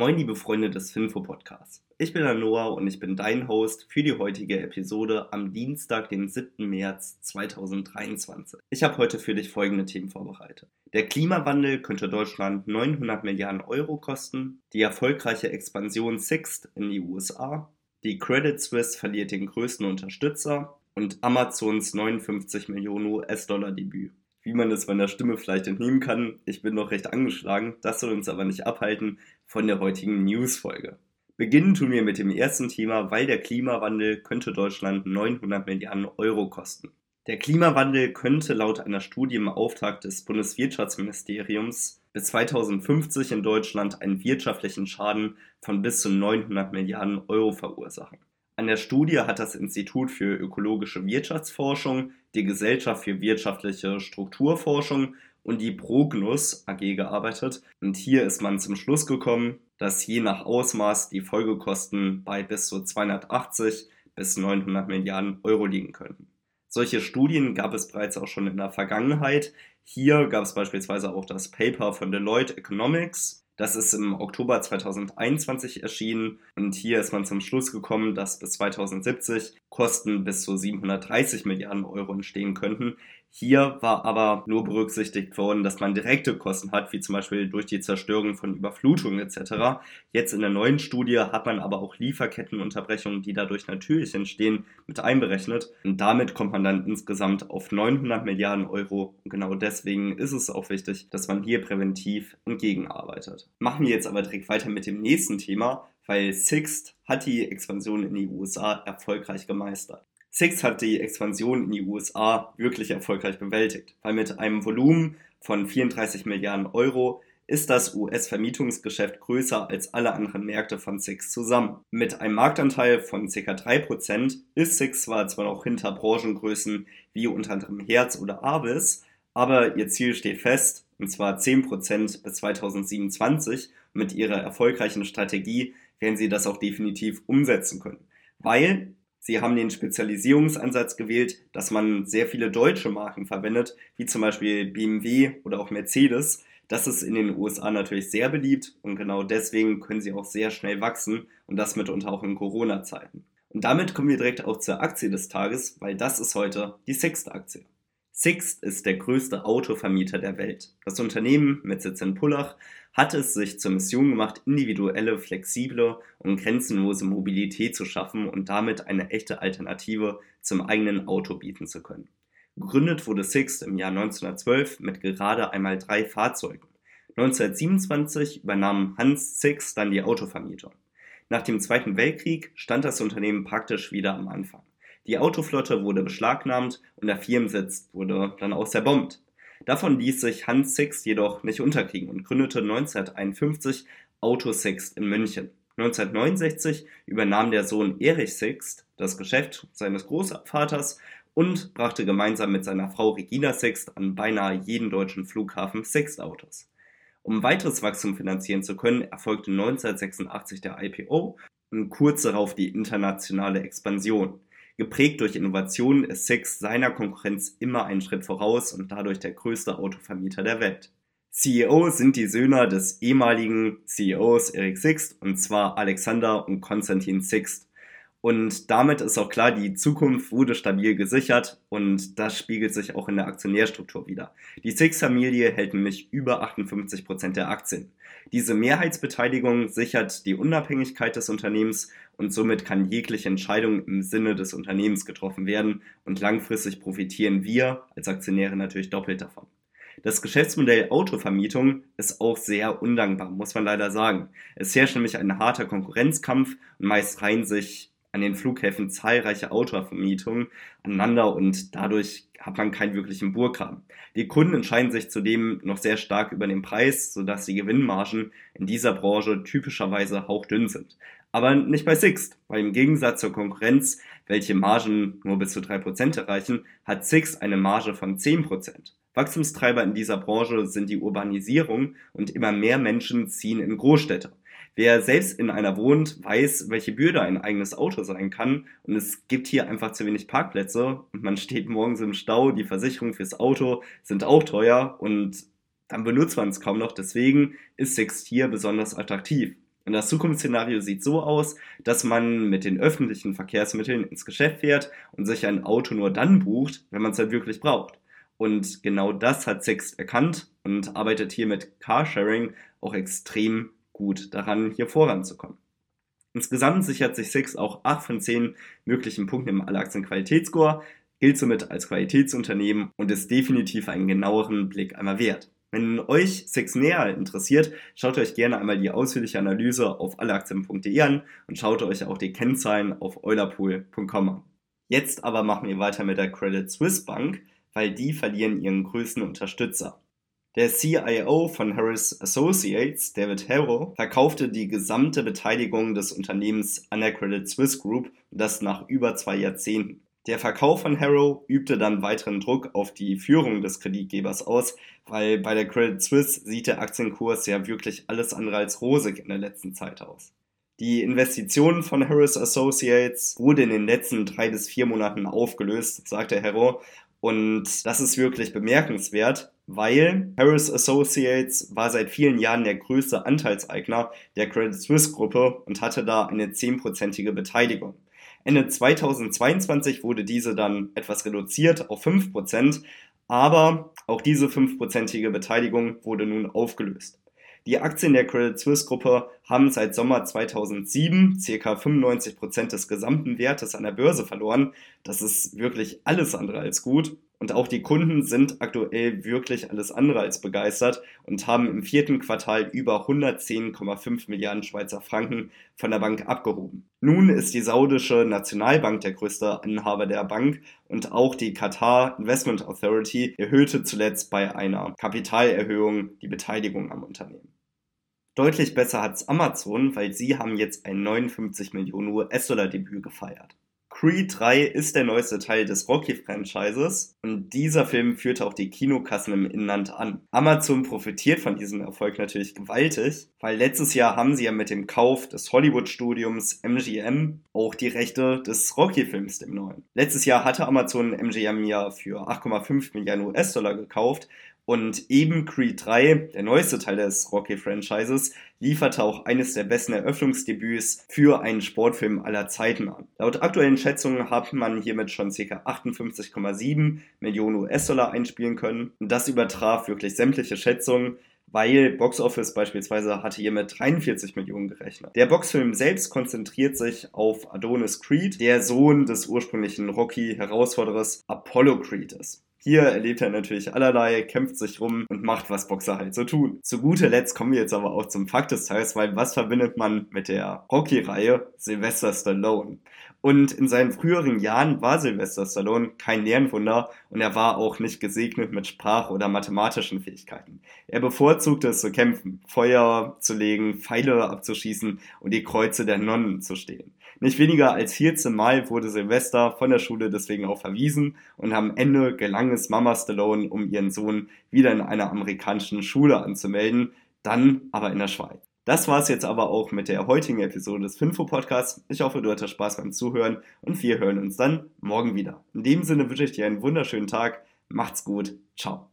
Moin, liebe Freunde des Finfo Podcasts. Ich bin der Noah und ich bin dein Host für die heutige Episode am Dienstag, den 7. März 2023. Ich habe heute für dich folgende Themen vorbereitet. Der Klimawandel könnte Deutschland 900 Milliarden Euro kosten, die erfolgreiche Expansion Sixt in die USA, die Credit Suisse verliert den größten Unterstützer und Amazons 59 Millionen US-Dollar Debüt wie man es meiner Stimme vielleicht entnehmen kann, ich bin noch recht angeschlagen. Das soll uns aber nicht abhalten von der heutigen News-Folge. Beginnen tun wir mit dem ersten Thema, weil der Klimawandel könnte Deutschland 900 Milliarden Euro kosten. Der Klimawandel könnte laut einer Studie im Auftrag des Bundeswirtschaftsministeriums bis 2050 in Deutschland einen wirtschaftlichen Schaden von bis zu 900 Milliarden Euro verursachen. An der Studie hat das Institut für ökologische Wirtschaftsforschung, die Gesellschaft für wirtschaftliche Strukturforschung und die Prognus AG gearbeitet. Und hier ist man zum Schluss gekommen, dass je nach Ausmaß die Folgekosten bei bis zu 280 bis 900 Milliarden Euro liegen könnten. Solche Studien gab es bereits auch schon in der Vergangenheit. Hier gab es beispielsweise auch das Paper von Deloitte Economics das ist im Oktober 2021 erschienen und hier ist man zum Schluss gekommen, dass bis 2070 Kosten bis zu 730 Milliarden Euro entstehen könnten. Hier war aber nur berücksichtigt worden, dass man direkte Kosten hat, wie zum Beispiel durch die Zerstörung von Überflutungen etc. Jetzt in der neuen Studie hat man aber auch Lieferkettenunterbrechungen, die dadurch natürlich entstehen, mit einberechnet. Und damit kommt man dann insgesamt auf 900 Milliarden Euro. Und genau deswegen ist es auch wichtig, dass man hier präventiv entgegenarbeitet. Machen wir jetzt aber direkt weiter mit dem nächsten Thema, weil Sixt hat die Expansion in die USA erfolgreich gemeistert. Six hat die Expansion in die USA wirklich erfolgreich bewältigt, weil mit einem Volumen von 34 Milliarden Euro ist das US-Vermietungsgeschäft größer als alle anderen Märkte von Six zusammen. Mit einem Marktanteil von ca. 3% ist Six zwar zwar noch hinter Branchengrößen wie unter anderem Herz oder Avis, aber ihr Ziel steht fest, und zwar 10% bis 2027. Mit ihrer erfolgreichen Strategie werden sie das auch definitiv umsetzen können. Weil Sie haben den Spezialisierungsansatz gewählt, dass man sehr viele deutsche Marken verwendet, wie zum Beispiel BMW oder auch Mercedes. Das ist in den USA natürlich sehr beliebt und genau deswegen können sie auch sehr schnell wachsen und das mitunter auch in Corona-Zeiten. Und damit kommen wir direkt auch zur Aktie des Tages, weil das ist heute die sechste Aktie. Sixt ist der größte Autovermieter der Welt. Das Unternehmen mit Sitz in Pullach hat es sich zur Mission gemacht, individuelle, flexible und grenzenlose Mobilität zu schaffen und damit eine echte Alternative zum eigenen Auto bieten zu können. Gegründet wurde Sixt im Jahr 1912 mit gerade einmal drei Fahrzeugen. 1927 übernahm Hans Sixt dann die Autovermietung. Nach dem Zweiten Weltkrieg stand das Unternehmen praktisch wieder am Anfang. Die Autoflotte wurde beschlagnahmt und der Firmensitz wurde dann auch zerbombt. Davon ließ sich Hans Sixt jedoch nicht unterkriegen und gründete 1951 Auto Sixt in München. 1969 übernahm der Sohn Erich Sixt das Geschäft seines Großvaters und brachte gemeinsam mit seiner Frau Regina Sixt an beinahe jeden deutschen Flughafen Sixt-Autos. Um weiteres Wachstum finanzieren zu können, erfolgte 1986 der IPO und kurz darauf die internationale Expansion. Geprägt durch Innovationen ist Six seiner Konkurrenz immer einen Schritt voraus und dadurch der größte Autovermieter der Welt. CEO sind die Söhne des ehemaligen CEOs Eric Sixt und zwar Alexander und Konstantin Sixt. Und damit ist auch klar, die Zukunft wurde stabil gesichert und das spiegelt sich auch in der Aktionärstruktur wieder. Die Six-Familie hält nämlich über 58 Prozent der Aktien. Diese Mehrheitsbeteiligung sichert die Unabhängigkeit des Unternehmens und somit kann jegliche Entscheidung im Sinne des Unternehmens getroffen werden und langfristig profitieren wir als Aktionäre natürlich doppelt davon. Das Geschäftsmodell Autovermietung ist auch sehr undankbar, muss man leider sagen. Es herrscht nämlich ein harter Konkurrenzkampf und meist reihen sich an den Flughäfen zahlreiche Autovermietungen aneinander und dadurch hat man keinen wirklichen Burggraben. Die Kunden entscheiden sich zudem noch sehr stark über den Preis, sodass die Gewinnmargen in dieser Branche typischerweise hauchdünn sind. Aber nicht bei Sixt, weil im Gegensatz zur Konkurrenz, welche Margen nur bis zu 3% erreichen, hat Sixt eine Marge von 10%. Wachstumstreiber in dieser Branche sind die Urbanisierung und immer mehr Menschen ziehen in Großstädte. Wer selbst in einer wohnt, weiß, welche Bürde ein eigenes Auto sein kann. Und es gibt hier einfach zu wenig Parkplätze und man steht morgens im Stau. Die Versicherungen fürs Auto sind auch teuer und dann benutzt man es kaum noch. Deswegen ist Sixt hier besonders attraktiv. Und das Zukunftsszenario sieht so aus, dass man mit den öffentlichen Verkehrsmitteln ins Geschäft fährt und sich ein Auto nur dann bucht, wenn man es halt wirklich braucht. Und genau das hat Sixt erkannt und arbeitet hier mit Carsharing auch extrem gut daran, hier voranzukommen. Insgesamt sichert sich Sixt auch 8 von 10 möglichen Punkten im Allaktienqualitätsscore, gilt somit als Qualitätsunternehmen und ist definitiv einen genaueren Blick einmal wert. Wenn euch Six näher interessiert, schaut euch gerne einmal die ausführliche Analyse auf alleaktien.de an und schaut euch auch die Kennzahlen auf eulerpool.com an. Jetzt aber machen wir weiter mit der Credit Suisse Bank, weil die verlieren ihren größten Unterstützer. Der CIO von Harris Associates, David Harrow, verkaufte die gesamte Beteiligung des Unternehmens an der Credit Suisse Group das nach über zwei Jahrzehnten. Der Verkauf von Harrow übte dann weiteren Druck auf die Führung des Kreditgebers aus, weil bei der Credit Suisse sieht der Aktienkurs ja wirklich alles andere als rosig in der letzten Zeit aus. Die Investition von Harris Associates wurde in den letzten drei bis vier Monaten aufgelöst, sagte Harrow, und das ist wirklich bemerkenswert, weil Harris Associates war seit vielen Jahren der größte Anteilseigner der Credit Suisse Gruppe und hatte da eine zehnprozentige Beteiligung. Ende 2022 wurde diese dann etwas reduziert auf 5%, aber auch diese 5%ige Beteiligung wurde nun aufgelöst. Die Aktien der Credit Suisse Gruppe haben seit Sommer 2007 ca. 95% des gesamten Wertes an der Börse verloren. Das ist wirklich alles andere als gut. Und auch die Kunden sind aktuell wirklich alles andere als begeistert und haben im vierten Quartal über 110,5 Milliarden Schweizer Franken von der Bank abgehoben. Nun ist die saudische Nationalbank der größte Inhaber der Bank und auch die Qatar Investment Authority erhöhte zuletzt bei einer Kapitalerhöhung die Beteiligung am Unternehmen. Deutlich besser hat es Amazon, weil sie haben jetzt ein 59 Millionen US-Dollar Debüt gefeiert. Creed 3 ist der neueste Teil des Rocky-Franchises und dieser Film führte auch die Kinokassen im Inland an. Amazon profitiert von diesem Erfolg natürlich gewaltig, weil letztes Jahr haben sie ja mit dem Kauf des Hollywood-Studiums MGM auch die Rechte des Rocky-Films, dem neuen. Letztes Jahr hatte Amazon MGM ja für 8,5 Milliarden US-Dollar gekauft und eben Creed 3, der neueste Teil des Rocky-Franchises, lieferte auch eines der besten Eröffnungsdebüts für einen Sportfilm aller Zeiten an. Laut aktuellen Schätzungen hat man hiermit schon ca. 58,7 Millionen US-Dollar einspielen können. Und das übertraf wirklich sämtliche Schätzungen, weil Box Office beispielsweise hatte hier mit 43 Millionen gerechnet. Der Boxfilm selbst konzentriert sich auf Adonis Creed, der Sohn des ursprünglichen Rocky-Herausforderers Apollo Creed ist. Hier erlebt er natürlich allerlei, kämpft sich rum und macht, was Boxer halt so tun. Zu guter Letzt kommen wir jetzt aber auch zum Fakt des Tages, weil was verbindet man mit der Rocky-Reihe? Sylvester Stallone. Und in seinen früheren Jahren war Sylvester Stallone kein Lernwunder und er war auch nicht gesegnet mit Sprach- oder mathematischen Fähigkeiten. Er bevorzugte es zu kämpfen, Feuer zu legen, Pfeile abzuschießen und die Kreuze der Nonnen zu stehen. Nicht weniger als 14 Mal wurde Sylvester von der Schule deswegen auch verwiesen und am Ende gelang es Mama Stallone, um ihren Sohn wieder in einer amerikanischen Schule anzumelden, dann aber in der Schweiz. Das war es jetzt aber auch mit der heutigen Episode des Finfo Podcasts. Ich hoffe, du hattest Spaß beim Zuhören und wir hören uns dann morgen wieder. In dem Sinne wünsche ich dir einen wunderschönen Tag. Macht's gut. Ciao.